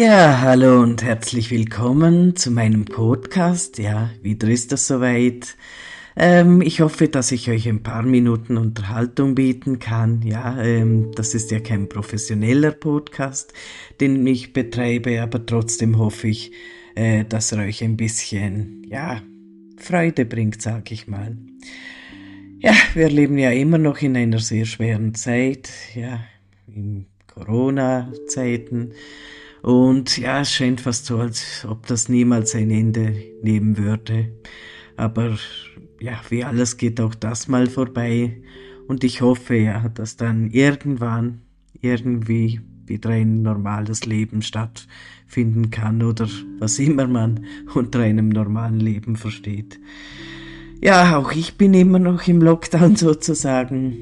Ja, hallo und herzlich willkommen zu meinem Podcast. Ja, wieder ist es soweit. Ähm, ich hoffe, dass ich euch ein paar Minuten Unterhaltung bieten kann. Ja, ähm, das ist ja kein professioneller Podcast, den ich betreibe, aber trotzdem hoffe ich, äh, dass er euch ein bisschen, ja, Freude bringt, sag ich mal. Ja, wir leben ja immer noch in einer sehr schweren Zeit, ja, in Corona-Zeiten. Und ja, es scheint fast so, als ob das niemals ein Ende nehmen würde. Aber ja, wie alles geht auch das mal vorbei. Und ich hoffe ja, dass dann irgendwann irgendwie wieder ein normales Leben stattfinden kann oder was immer man unter einem normalen Leben versteht. Ja, auch ich bin immer noch im Lockdown sozusagen.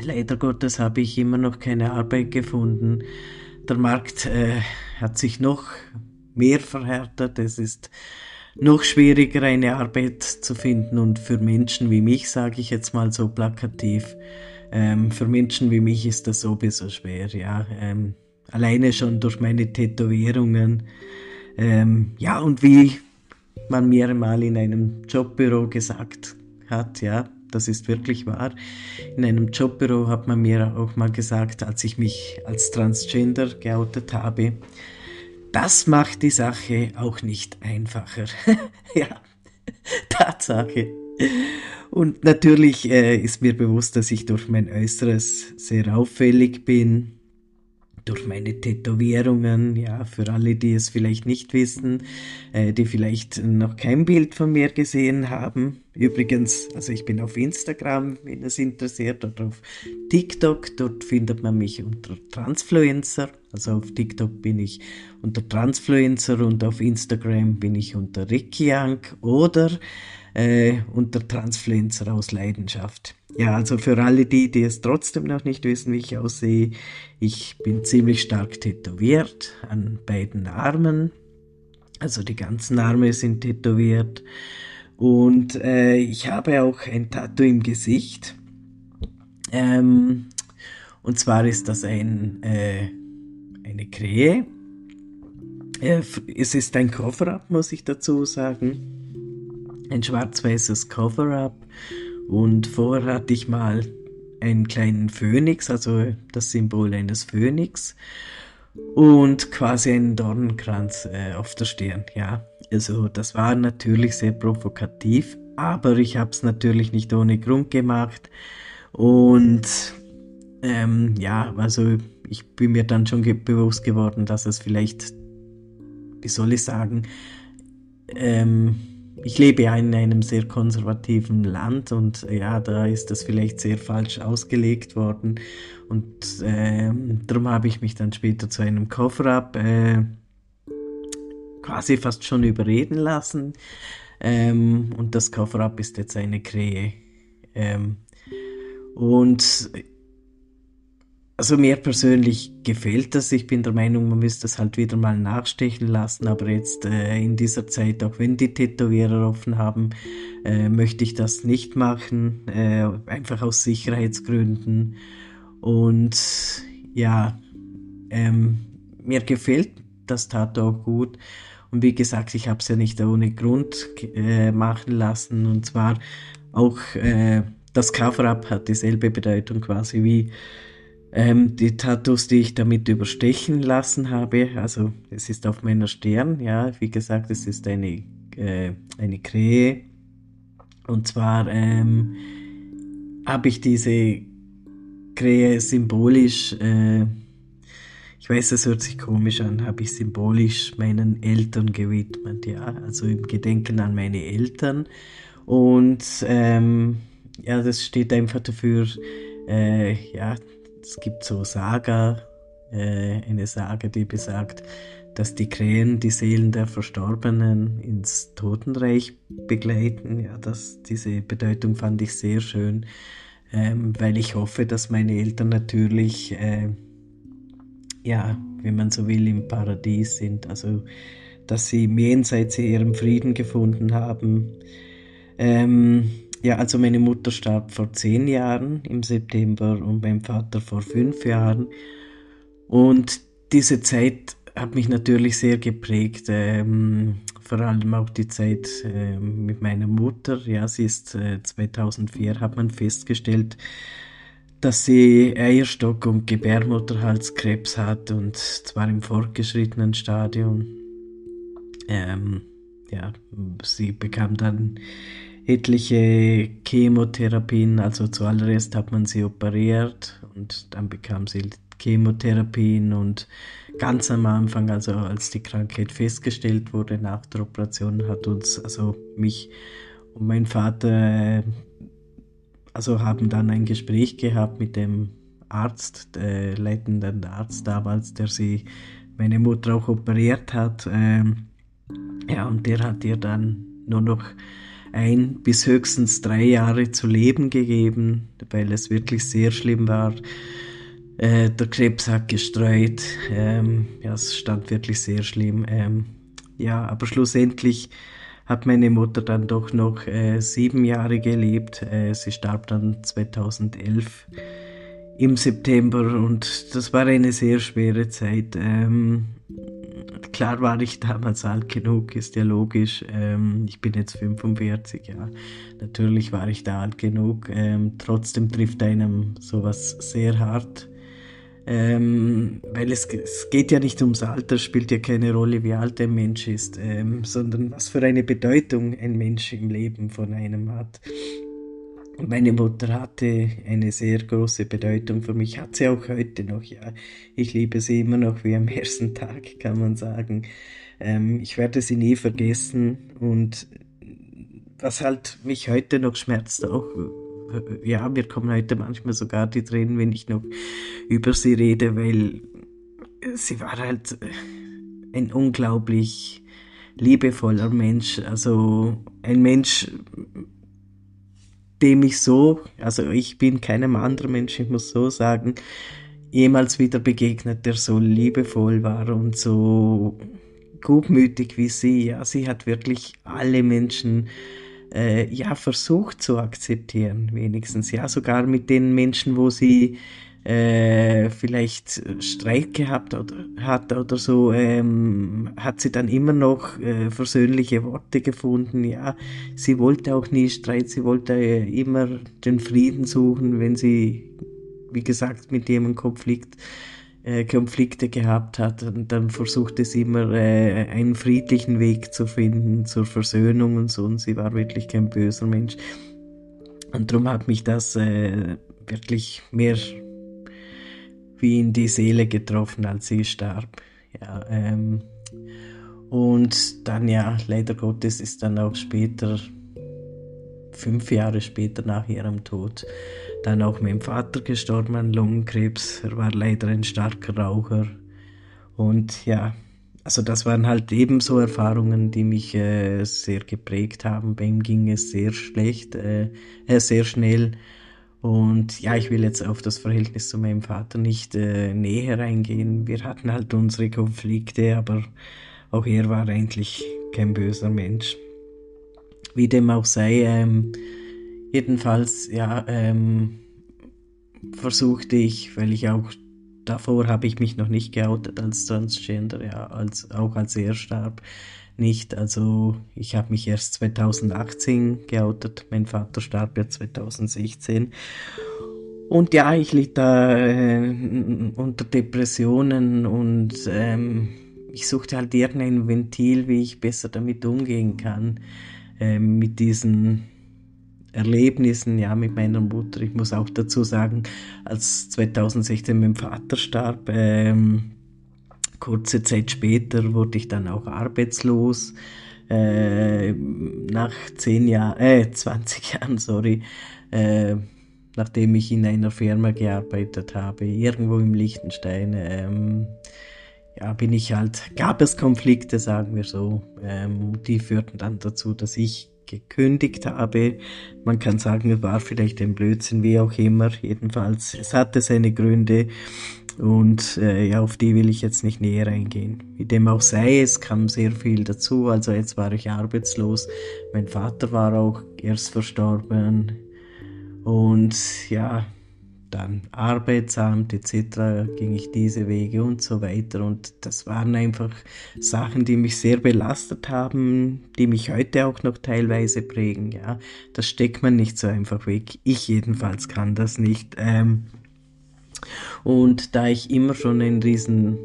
Leider Gottes habe ich immer noch keine Arbeit gefunden der Markt äh, hat sich noch mehr verhärtet. Es ist noch schwieriger, eine Arbeit zu finden. Und für Menschen wie mich, sage ich jetzt mal so plakativ, ähm, für Menschen wie mich ist das sowieso schwer. Ja, ähm, alleine schon durch meine Tätowierungen. Ähm, ja, und wie man mir mal in einem Jobbüro gesagt hat, ja, das ist wirklich wahr. In einem Jobbüro hat man mir auch mal gesagt, als ich mich als Transgender geoutet habe, das macht die Sache auch nicht einfacher. ja, Tatsache. Und natürlich äh, ist mir bewusst, dass ich durch mein Äußeres sehr auffällig bin durch meine Tätowierungen, ja, für alle, die es vielleicht nicht wissen, äh, die vielleicht noch kein Bild von mir gesehen haben. Übrigens, also ich bin auf Instagram, wenn es interessiert, oder auf TikTok, dort findet man mich unter Transfluencer. Also auf TikTok bin ich unter Transfluencer und auf Instagram bin ich unter Ricky Young oder äh, unter Transfluencer aus Leidenschaft. Ja, also für alle die, die es trotzdem noch nicht wissen, wie ich aussehe, ich bin ziemlich stark tätowiert an beiden Armen. Also die ganzen Arme sind tätowiert. Und äh, ich habe auch ein Tattoo im Gesicht. Ähm, und zwar ist das ein, äh, eine Krähe. Äh, es ist ein Cover-up, muss ich dazu sagen ein schwarz-weißes Cover-up. Und vorher hatte ich mal einen kleinen Phönix, also das Symbol eines Phönix. Und quasi einen Dornenkranz äh, auf der Stirn, ja. Also das war natürlich sehr provokativ, aber ich habe es natürlich nicht ohne Grund gemacht. Und ähm, ja, also ich bin mir dann schon ge bewusst geworden, dass es vielleicht, wie soll ich sagen, ähm, ich lebe ja in einem sehr konservativen Land und äh, ja, da ist das vielleicht sehr falsch ausgelegt worden. Und äh, darum habe ich mich dann später zu einem Cover-up äh, quasi fast schon überreden lassen. Ähm, und das Cover-up ist jetzt eine Krähe. Ähm, und also mir persönlich gefällt das. Ich bin der Meinung, man müsste es halt wieder mal nachstechen lassen. Aber jetzt äh, in dieser Zeit, auch wenn die Tätowierer offen haben, äh, möchte ich das nicht machen. Äh, einfach aus Sicherheitsgründen. Und ja, ähm, mir gefällt das Tattoo auch gut. Und wie gesagt, ich habe es ja nicht ohne Grund äh, machen lassen. Und zwar auch äh, das Cover-up hat dieselbe Bedeutung quasi wie ähm, die Tattoos, die ich damit überstechen lassen habe, also es ist auf meiner Stirn, ja, wie gesagt, es ist eine, äh, eine Krähe. Und zwar ähm, habe ich diese Krähe symbolisch, äh, ich weiß, das hört sich komisch an, habe ich symbolisch meinen Eltern gewidmet, ja, also im Gedenken an meine Eltern. Und ähm, ja, das steht einfach dafür, äh, ja, es gibt so Saga, äh, eine Sage, die besagt, dass die Krähen die Seelen der Verstorbenen ins Totenreich begleiten. Ja, das, diese Bedeutung fand ich sehr schön, ähm, weil ich hoffe, dass meine Eltern natürlich, äh, ja, wenn man so will, im Paradies sind. Also, dass sie im Jenseits ihren Frieden gefunden haben. Ähm, ja, also meine Mutter starb vor zehn Jahren im September und mein Vater vor fünf Jahren. Und diese Zeit hat mich natürlich sehr geprägt, ähm, vor allem auch die Zeit äh, mit meiner Mutter. Ja, sie ist äh, 2004, hat man festgestellt, dass sie Eierstock- und Gebärmutterhalskrebs hat und zwar im fortgeschrittenen Stadium. Ähm, ja, sie bekam dann etliche Chemotherapien, also zuallererst hat man sie operiert und dann bekam sie Chemotherapien und ganz am Anfang, also als die Krankheit festgestellt wurde nach der Operation, hat uns, also mich und mein Vater, äh, also haben dann ein Gespräch gehabt mit dem Arzt, der leitenden Arzt damals, der sie, meine Mutter auch operiert hat. Ähm, ja, und der hat ihr dann nur noch ein bis höchstens drei Jahre zu leben gegeben, weil es wirklich sehr schlimm war. Äh, der Krebs hat gestreut. Ähm, ja, es stand wirklich sehr schlimm. Ähm, ja, aber schlussendlich hat meine Mutter dann doch noch äh, sieben Jahre gelebt. Äh, sie starb dann 2011 im September und das war eine sehr schwere Zeit. Ähm, klar war ich damals alt genug, ist ja logisch. Ähm, ich bin jetzt 45, ja. Natürlich war ich da alt genug. Ähm, trotzdem trifft einem sowas sehr hart. Ähm, weil es, es, geht ja nicht ums Alter, spielt ja keine Rolle, wie alt ein Mensch ist, ähm, sondern was für eine Bedeutung ein Mensch im Leben von einem hat. Meine Mutter hatte eine sehr große Bedeutung für mich, hat sie auch heute noch, ja. Ich liebe sie immer noch wie am ersten Tag, kann man sagen. Ähm, ich werde sie nie vergessen und was halt mich heute noch schmerzt, auch, ja, mir kommen heute manchmal sogar die Tränen, wenn ich noch über sie rede, weil sie war halt ein unglaublich liebevoller Mensch, also ein Mensch, dem ich so, also ich bin keinem anderen Menschen, ich muss so sagen, jemals wieder begegnet, der so liebevoll war und so gutmütig wie sie. Ja, sie hat wirklich alle Menschen äh, ja versucht zu akzeptieren, wenigstens. Ja, sogar mit den Menschen, wo sie äh, vielleicht Streit gehabt oder, hat oder so, ähm, hat sie dann immer noch äh, versöhnliche Worte gefunden. Ja, sie wollte auch nie Streit, sie wollte äh, immer den Frieden suchen, wenn sie, wie gesagt, mit jemandem Konflikt, äh, Konflikte gehabt hat. Und dann versuchte sie immer äh, einen friedlichen Weg zu finden zur Versöhnung und so. Und sie war wirklich kein böser Mensch. Und darum hat mich das äh, wirklich mehr wie in die Seele getroffen, als sie starb. Ja, ähm, und dann ja, leider Gottes ist dann auch später, fünf Jahre später nach ihrem Tod, dann auch mein Vater gestorben an Lungenkrebs. Er war leider ein starker Raucher. Und ja, also das waren halt ebenso Erfahrungen, die mich äh, sehr geprägt haben. Bei ihm ging es sehr schlecht, äh, äh sehr schnell. Und ja, ich will jetzt auf das Verhältnis zu meinem Vater nicht äh, näher eingehen. Wir hatten halt unsere Konflikte, aber auch er war eigentlich kein böser Mensch. Wie dem auch sei, ähm, jedenfalls, ja, ähm, versuchte ich, weil ich auch davor habe ich mich noch nicht geoutet als Transgender, ja, als, auch als er starb, nicht. Also ich habe mich erst 2018 geoutet. Mein Vater starb ja 2016. Und ja, ich litt da äh, unter Depressionen und ähm, ich suchte halt irgendein Ventil, wie ich besser damit umgehen kann. Äh, mit diesen Erlebnissen, ja, mit meiner Mutter. Ich muss auch dazu sagen, als 2016 mein Vater starb, ähm, kurze Zeit später wurde ich dann auch arbeitslos. Äh, nach zehn Jahren, äh, 20 Jahren, sorry, äh, nachdem ich in einer Firma gearbeitet habe, irgendwo im Liechtenstein, ähm, ja, bin ich halt, gab es Konflikte, sagen wir so, ähm, die führten dann dazu, dass ich gekündigt habe. Man kann sagen, es war vielleicht ein Blödsinn, wie auch immer. Jedenfalls, es hatte seine Gründe. Und äh, ja, auf die will ich jetzt nicht näher eingehen. Wie dem auch sei, es kam sehr viel dazu. Also jetzt war ich arbeitslos. Mein Vater war auch erst verstorben. Und ja, dann Arbeitsamt etc. ging ich diese Wege und so weiter. Und das waren einfach Sachen, die mich sehr belastet haben, die mich heute auch noch teilweise prägen. Ja, das steckt man nicht so einfach weg. Ich jedenfalls kann das nicht. Ähm, und da ich immer schon ein riesen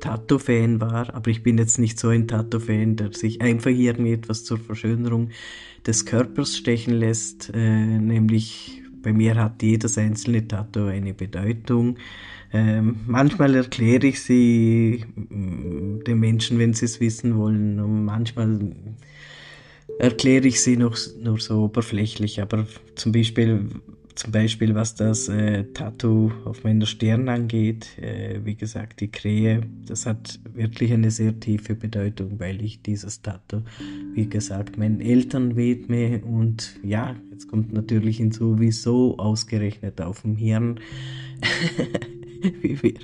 Tattoo-Fan war, aber ich bin jetzt nicht so ein Tattoo-Fan, der sich einfach irgendetwas zur Verschönerung des Körpers stechen lässt, äh, nämlich bei mir hat jedes einzelne Tattoo eine Bedeutung. Ähm, manchmal erkläre ich sie mm, den Menschen, wenn sie es wissen wollen, und manchmal erkläre ich sie noch nur so oberflächlich. Aber zum Beispiel zum Beispiel was das äh, Tattoo auf meiner Stirn angeht, äh, wie gesagt, die Krähe, das hat wirklich eine sehr tiefe Bedeutung, weil ich dieses Tattoo, wie gesagt, meinen Eltern widme. Und ja, jetzt kommt natürlich hinzu, wieso ausgerechnet auf dem Hirn, wie mir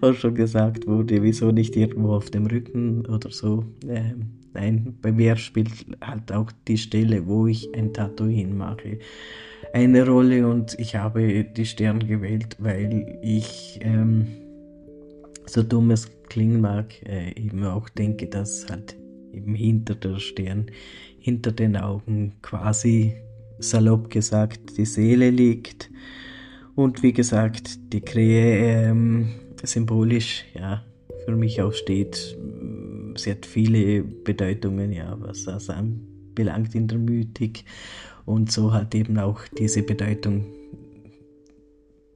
auch schon gesagt wurde, wieso nicht irgendwo auf dem Rücken oder so. Äh, nein, bei mir spielt halt auch die Stelle, wo ich ein Tattoo hinmache eine Rolle und ich habe die Stern gewählt, weil ich, ähm, so dumm es klingen mag, äh, eben auch denke, dass halt eben hinter der Stern, hinter den Augen quasi salopp gesagt die Seele liegt. Und wie gesagt, die Krähe ähm, symbolisch, ja, für mich auch steht. Sie hat viele Bedeutungen, ja, was das anbelangt in der Mythik und so hat eben auch diese Bedeutung,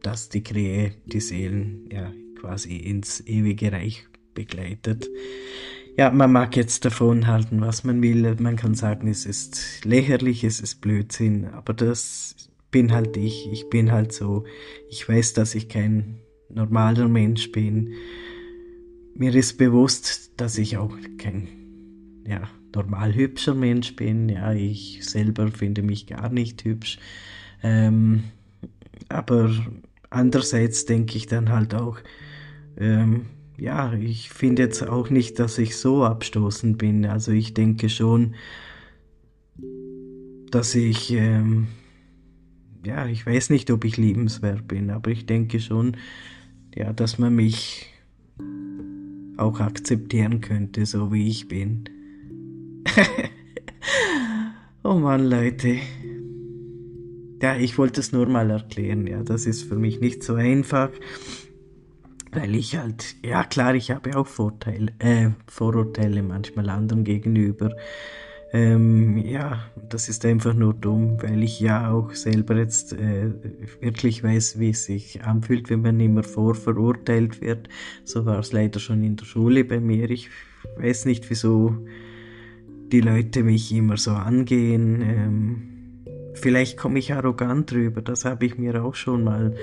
dass die Krähe die Seelen ja quasi ins ewige Reich begleitet. Ja, man mag jetzt davon halten, was man will. Man kann sagen, es ist lächerlich, es ist Blödsinn, aber das bin halt ich. Ich bin halt so. Ich weiß, dass ich kein normaler Mensch bin. Mir ist bewusst, dass ich auch kein, ja, normal hübscher Mensch bin. Ja, ich selber finde mich gar nicht hübsch. Ähm, aber andererseits denke ich dann halt auch, ähm, ja, ich finde jetzt auch nicht, dass ich so abstoßend bin. Also ich denke schon, dass ich, ähm, ja, ich weiß nicht, ob ich liebenswert bin, aber ich denke schon, ja, dass man mich auch akzeptieren könnte, so wie ich bin. oh Mann, Leute. Ja, ich wollte es nur mal erklären. Ja, das ist für mich nicht so einfach, weil ich halt, ja klar, ich habe auch Vorteile, äh, Vorurteile manchmal anderen gegenüber. Ähm, ja, das ist einfach nur dumm, weil ich ja auch selber jetzt äh, wirklich weiß, wie es sich anfühlt, wenn man immer vorverurteilt wird. So war es leider schon in der Schule bei mir. Ich weiß nicht, wieso die Leute mich immer so angehen. Ähm, vielleicht komme ich arrogant rüber, das habe ich mir auch schon mal,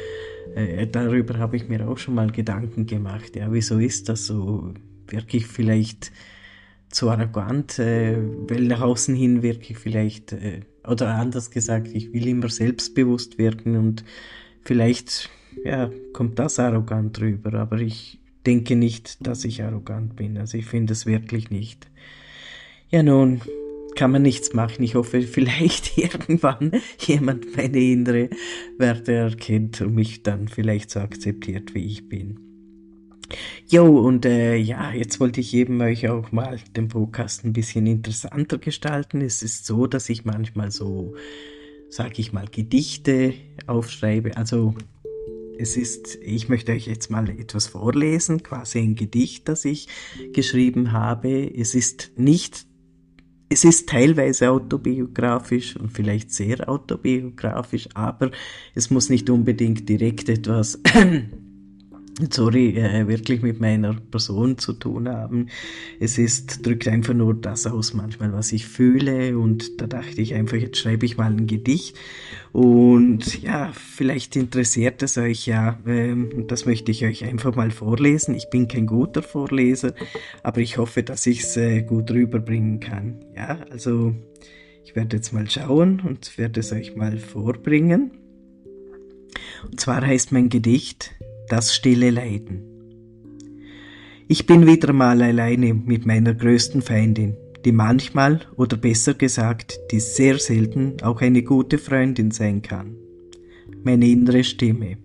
äh, darüber habe ich mir auch schon mal Gedanken gemacht. Ja, wieso ist das so? Wirklich vielleicht zu arrogant, äh, weil nach außen hin wirklich vielleicht, äh, oder anders gesagt, ich will immer selbstbewusst wirken und vielleicht, ja, kommt das arrogant rüber, aber ich denke nicht, dass ich arrogant bin. Also ich finde es wirklich nicht. Ja nun, kann man nichts machen. Ich hoffe, vielleicht irgendwann jemand meine innere Werte erkennt und mich dann vielleicht so akzeptiert, wie ich bin. Jo, und äh, ja, jetzt wollte ich eben euch auch mal den Podcast ein bisschen interessanter gestalten. Es ist so, dass ich manchmal so, sag ich mal, Gedichte aufschreibe. Also es ist, ich möchte euch jetzt mal etwas vorlesen, quasi ein Gedicht, das ich geschrieben habe. Es ist nicht es ist teilweise autobiografisch und vielleicht sehr autobiografisch, aber es muss nicht unbedingt direkt etwas sorry, äh, wirklich mit meiner Person zu tun haben. Es ist, drückt einfach nur das aus manchmal, was ich fühle und da dachte ich einfach, jetzt schreibe ich mal ein Gedicht und ja, vielleicht interessiert es euch ja, ähm, das möchte ich euch einfach mal vorlesen. Ich bin kein guter Vorleser, aber ich hoffe, dass ich es äh, gut rüberbringen kann. Ja, also ich werde jetzt mal schauen und werde es euch mal vorbringen. Und zwar heißt mein Gedicht das stille Leiden. Ich bin wieder mal alleine mit meiner größten Feindin, die manchmal, oder besser gesagt, die sehr selten auch eine gute Freundin sein kann. Meine innere Stimme.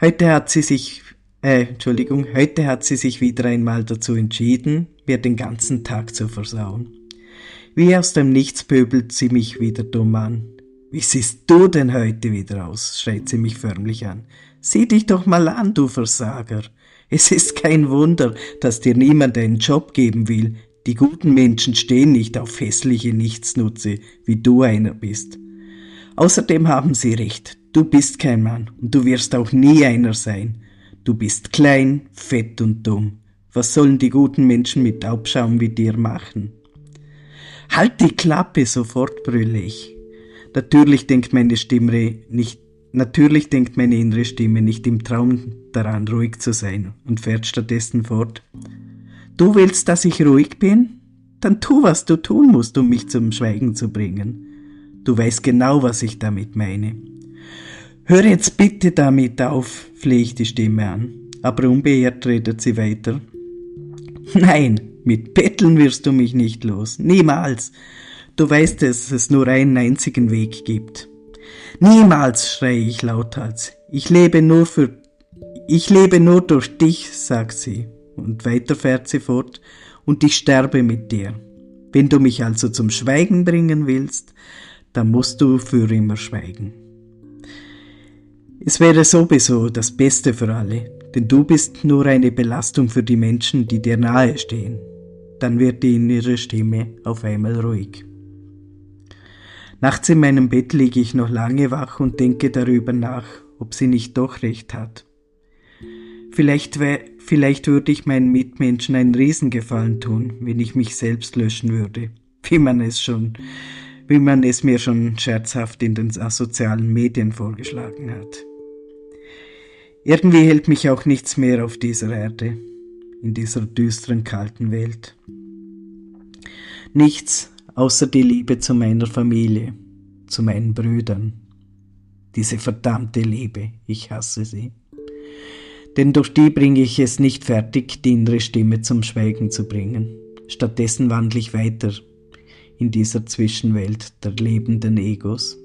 Heute hat sie sich, äh, Entschuldigung, heute hat sie sich wieder einmal dazu entschieden, mir den ganzen Tag zu versauen. Wie aus dem Nichts pöbelt sie mich wieder dumm an. Wie siehst du denn heute wieder aus? schreit sie mich förmlich an. Sieh dich doch mal an, du Versager. Es ist kein Wunder, dass dir niemand einen Job geben will. Die guten Menschen stehen nicht auf hässliche Nichtsnutze, wie du einer bist. Außerdem haben sie recht. Du bist kein Mann und du wirst auch nie einer sein. Du bist klein, fett und dumm. Was sollen die guten Menschen mit Taubschaum wie dir machen? Halt die Klappe, sofort brülle ich. Natürlich denkt meine Stimme nicht, natürlich denkt meine innere Stimme nicht im Traum daran, ruhig zu sein und fährt stattdessen fort. Du willst, dass ich ruhig bin? Dann tu, was du tun musst, um mich zum Schweigen zu bringen. Du weißt genau, was ich damit meine. Hör jetzt bitte damit auf, flehe ich die Stimme an. Aber unbeirrt redet sie weiter. Nein, mit Betteln wirst du mich nicht los. Niemals. Du weißt es, es nur einen einzigen Weg gibt. Niemals, schreie ich lauthals. Ich lebe nur für, ich lebe nur durch dich, sagt sie. Und weiter fährt sie fort. Und ich sterbe mit dir. Wenn du mich also zum Schweigen bringen willst, dann musst du für immer schweigen. Es wäre sowieso das Beste für alle, denn du bist nur eine Belastung für die Menschen, die dir nahe stehen. Dann wird die innere Stimme auf einmal ruhig. Nachts in meinem Bett liege ich noch lange wach und denke darüber nach, ob sie nicht doch recht hat. Vielleicht, vielleicht würde ich meinen Mitmenschen einen Riesengefallen tun, wenn ich mich selbst löschen würde, wie man es schon, wie man es mir schon scherzhaft in den sozialen Medien vorgeschlagen hat. Irgendwie hält mich auch nichts mehr auf dieser Erde, in dieser düsteren, kalten Welt. Nichts außer die Liebe zu meiner Familie, zu meinen Brüdern. Diese verdammte Liebe, ich hasse sie. Denn durch die bringe ich es nicht fertig, die innere Stimme zum Schweigen zu bringen. Stattdessen wandle ich weiter in dieser Zwischenwelt der lebenden Egos.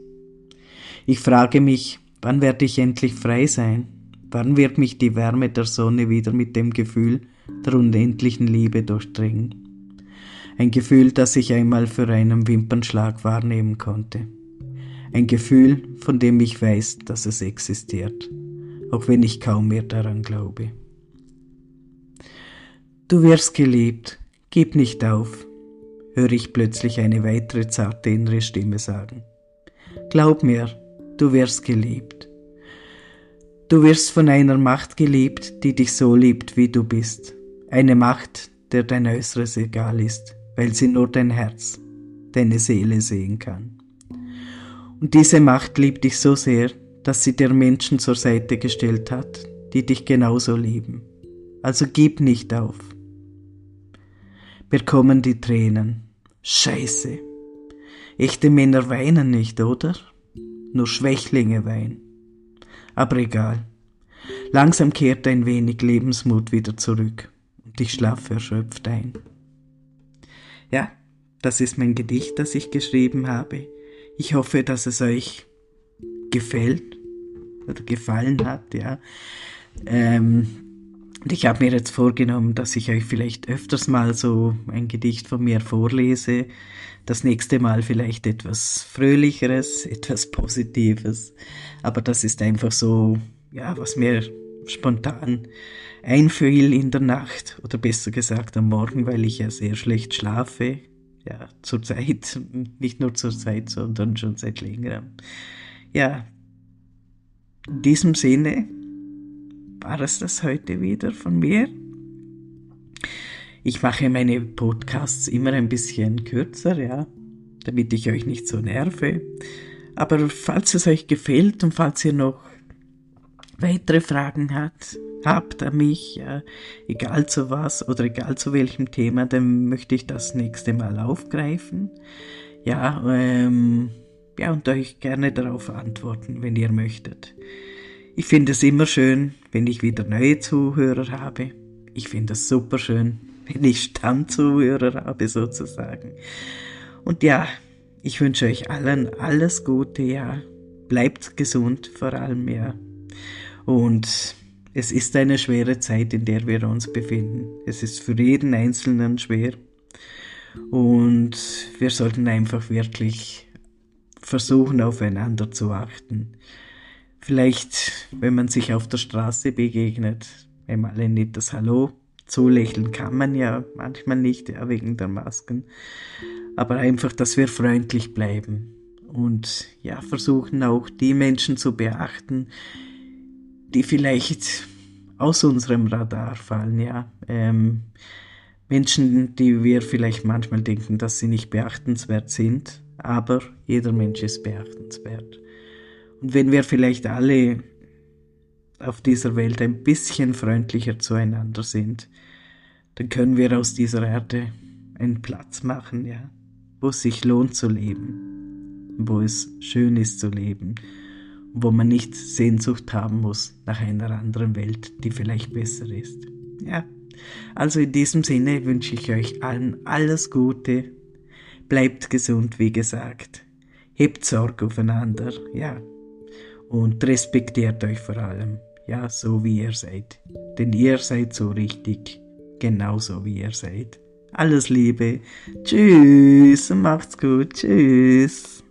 Ich frage mich, wann werde ich endlich frei sein? Wann wird mich die Wärme der Sonne wieder mit dem Gefühl der unendlichen Liebe durchdringen? Ein Gefühl, das ich einmal für einen Wimpernschlag wahrnehmen konnte. Ein Gefühl, von dem ich weiß, dass es existiert, auch wenn ich kaum mehr daran glaube. Du wirst geliebt, gib nicht auf, höre ich plötzlich eine weitere zarte innere Stimme sagen. Glaub mir, du wirst geliebt. Du wirst von einer Macht geliebt, die dich so liebt, wie du bist. Eine Macht, der dein Äußeres egal ist, weil sie nur dein Herz, deine Seele sehen kann. Und diese Macht liebt dich so sehr, dass sie dir Menschen zur Seite gestellt hat, die dich genauso lieben. Also gib nicht auf. Mir kommen die Tränen. Scheiße. Echte Männer weinen nicht, oder? Nur Schwächlinge weinen aber egal. Langsam kehrt ein wenig Lebensmut wieder zurück und ich schlafe erschöpft ein. Ja, das ist mein Gedicht, das ich geschrieben habe. Ich hoffe, dass es euch gefällt oder gefallen hat, ja. Ähm, ich habe mir jetzt vorgenommen, dass ich euch vielleicht öfters mal so ein Gedicht von mir vorlese. Das nächste Mal vielleicht etwas Fröhlicheres, etwas Positives. Aber das ist einfach so, ja, was mir spontan einfiel in der Nacht oder besser gesagt am Morgen, weil ich ja sehr schlecht schlafe. Ja, zur Zeit, nicht nur zur Zeit, sondern schon seit längerem. Ja, in diesem Sinne war es das heute wieder von mir. Ich mache meine Podcasts immer ein bisschen kürzer, ja, damit ich euch nicht so nerve. Aber falls es euch gefällt und falls ihr noch weitere Fragen hat, habt an mich, ja, egal zu was oder egal zu welchem Thema, dann möchte ich das nächste Mal aufgreifen. Ja, ähm, ja, und euch gerne darauf antworten, wenn ihr möchtet. Ich finde es immer schön, wenn ich wieder neue Zuhörer habe. Ich finde es super schön, wenn ich Stammzuhörer habe sozusagen. Und ja, ich wünsche euch allen alles Gute, ja. Bleibt gesund vor allem, ja. Und es ist eine schwere Zeit, in der wir uns befinden. Es ist für jeden Einzelnen schwer. Und wir sollten einfach wirklich versuchen, aufeinander zu achten. Vielleicht, wenn man sich auf der Straße begegnet, einmal ein nettes Hallo. Zulächeln kann man ja manchmal nicht, ja, wegen der Masken. Aber einfach, dass wir freundlich bleiben und ja, versuchen auch die Menschen zu beachten, die vielleicht aus unserem Radar fallen, ja. Ähm, Menschen, die wir vielleicht manchmal denken, dass sie nicht beachtenswert sind, aber jeder Mensch ist beachtenswert. Und wenn wir vielleicht alle auf dieser Welt ein bisschen freundlicher zueinander sind, dann können wir aus dieser Erde einen Platz machen, ja, wo es sich lohnt zu leben, wo es schön ist zu leben, wo man nicht Sehnsucht haben muss nach einer anderen Welt, die vielleicht besser ist. Ja, also in diesem Sinne wünsche ich euch allen alles Gute, bleibt gesund, wie gesagt, hebt Sorge aufeinander, ja, und respektiert euch vor allem, ja, so wie ihr seid, denn ihr seid so richtig, genauso wie ihr seid. Alles Liebe, tschüss, macht's gut, tschüss.